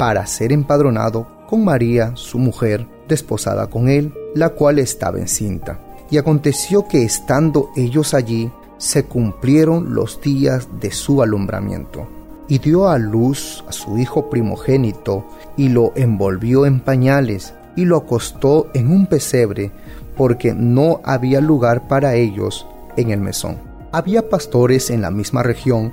para ser empadronado con María, su mujer, desposada con él, la cual estaba encinta. Y aconteció que estando ellos allí, se cumplieron los días de su alumbramiento. Y dio a luz a su hijo primogénito, y lo envolvió en pañales, y lo acostó en un pesebre, porque no había lugar para ellos en el mesón. Había pastores en la misma región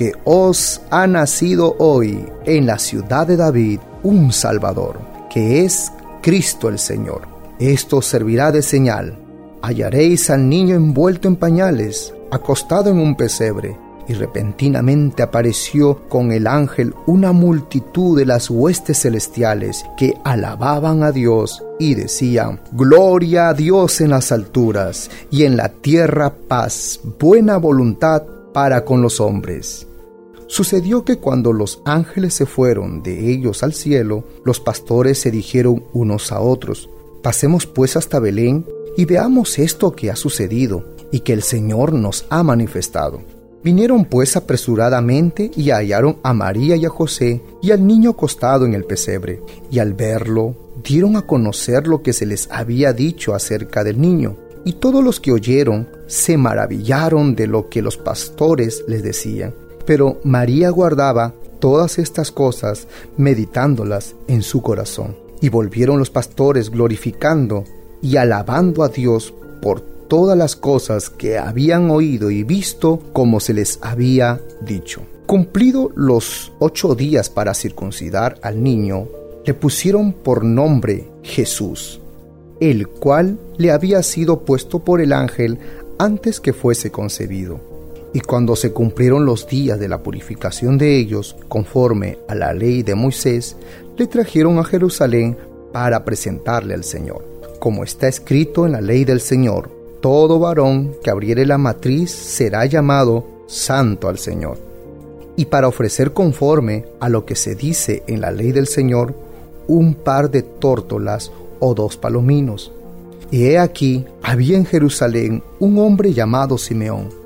que os ha nacido hoy en la ciudad de David un Salvador, que es Cristo el Señor. Esto servirá de señal. Hallaréis al niño envuelto en pañales, acostado en un pesebre y repentinamente apareció con el ángel una multitud de las huestes celestiales que alababan a Dios y decían, Gloria a Dios en las alturas y en la tierra paz, buena voluntad para con los hombres. Sucedió que cuando los ángeles se fueron de ellos al cielo, los pastores se dijeron unos a otros, Pasemos pues hasta Belén y veamos esto que ha sucedido y que el Señor nos ha manifestado. Vinieron pues apresuradamente y hallaron a María y a José y al niño acostado en el pesebre, y al verlo dieron a conocer lo que se les había dicho acerca del niño. Y todos los que oyeron se maravillaron de lo que los pastores les decían. Pero María guardaba todas estas cosas, meditándolas en su corazón. Y volvieron los pastores glorificando y alabando a Dios por todas las cosas que habían oído y visto como se les había dicho. Cumplido los ocho días para circuncidar al niño, le pusieron por nombre Jesús, el cual le había sido puesto por el ángel antes que fuese concebido. Y cuando se cumplieron los días de la purificación de ellos, conforme a la ley de Moisés, le trajeron a Jerusalén para presentarle al Señor. Como está escrito en la ley del Señor, todo varón que abriere la matriz será llamado santo al Señor. Y para ofrecer conforme a lo que se dice en la ley del Señor, un par de tórtolas o dos palominos. Y he aquí, había en Jerusalén un hombre llamado Simeón,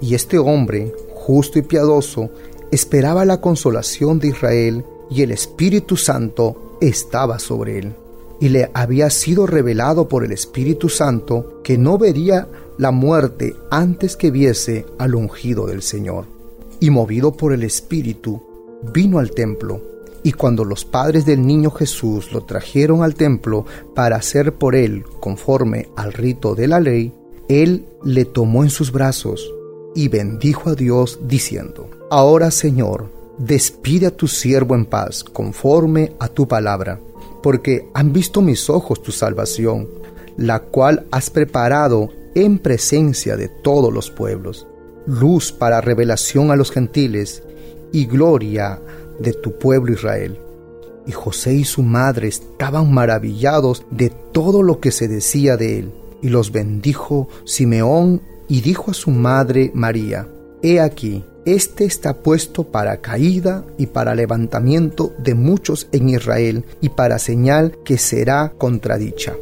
y este hombre, justo y piadoso, esperaba la consolación de Israel, y el Espíritu Santo estaba sobre él y le había sido revelado por el Espíritu Santo que no vería la muerte antes que viese al ungido del Señor. Y movido por el Espíritu, vino al templo. Y cuando los padres del niño Jesús lo trajeron al templo para hacer por él conforme al rito de la ley, él le tomó en sus brazos y bendijo a Dios diciendo, Ahora Señor, despide a tu siervo en paz conforme a tu palabra porque han visto mis ojos tu salvación, la cual has preparado en presencia de todos los pueblos, luz para revelación a los gentiles y gloria de tu pueblo Israel. Y José y su madre estaban maravillados de todo lo que se decía de él, y los bendijo Simeón y dijo a su madre María, He aquí, este está puesto para caída y para levantamiento de muchos en Israel y para señal que será contradicha.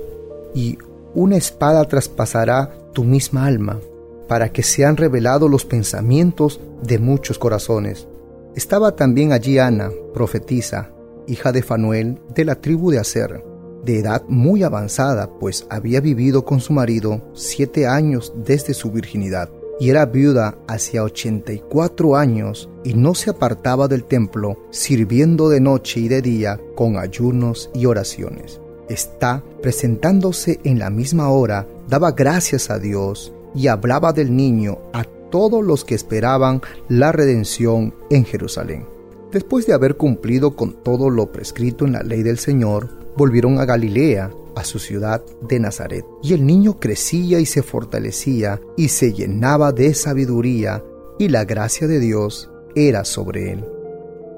Y una espada traspasará tu misma alma, para que sean revelados los pensamientos de muchos corazones. Estaba también allí Ana, profetisa, hija de Fanuel, de la tribu de Aser, de edad muy avanzada, pues había vivido con su marido siete años desde su virginidad y era viuda hacia 84 años y no se apartaba del templo, sirviendo de noche y de día con ayunos y oraciones. está presentándose en la misma hora, daba gracias a Dios y hablaba del niño a todos los que esperaban la redención en Jerusalén. Después de haber cumplido con todo lo prescrito en la ley del Señor, volvieron a Galilea, a su ciudad de Nazaret. Y el niño crecía y se fortalecía y se llenaba de sabiduría, y la gracia de Dios era sobre él.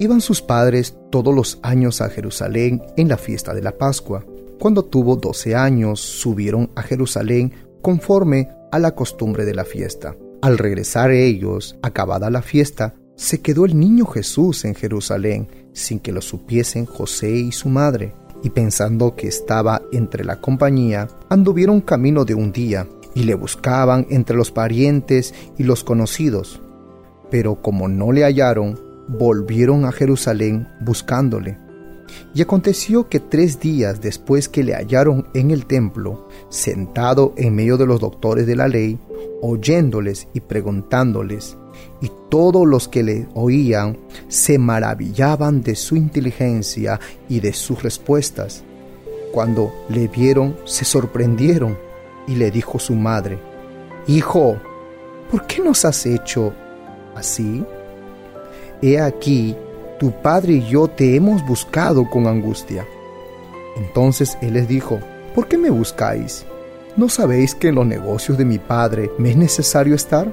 Iban sus padres todos los años a Jerusalén en la fiesta de la Pascua. Cuando tuvo doce años, subieron a Jerusalén conforme a la costumbre de la fiesta. Al regresar ellos, acabada la fiesta, se quedó el niño Jesús en Jerusalén, sin que lo supiesen José y su madre, y pensando que estaba entre la compañía, anduvieron camino de un día, y le buscaban entre los parientes y los conocidos. Pero como no le hallaron, volvieron a Jerusalén buscándole. Y aconteció que tres días después que le hallaron en el templo, sentado en medio de los doctores de la ley, oyéndoles y preguntándoles, y todos los que le oían se maravillaban de su inteligencia y de sus respuestas. Cuando le vieron, se sorprendieron y le dijo su madre, Hijo, ¿por qué nos has hecho así? He aquí, tu padre y yo te hemos buscado con angustia. Entonces él les dijo, ¿por qué me buscáis? ¿No sabéis que en los negocios de mi padre me es necesario estar?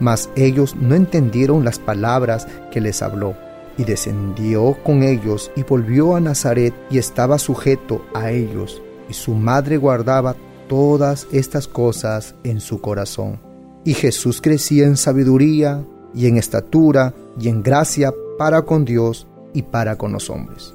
Mas ellos no entendieron las palabras que les habló. Y descendió con ellos y volvió a Nazaret y estaba sujeto a ellos. Y su madre guardaba todas estas cosas en su corazón. Y Jesús crecía en sabiduría y en estatura y en gracia para con Dios y para con los hombres.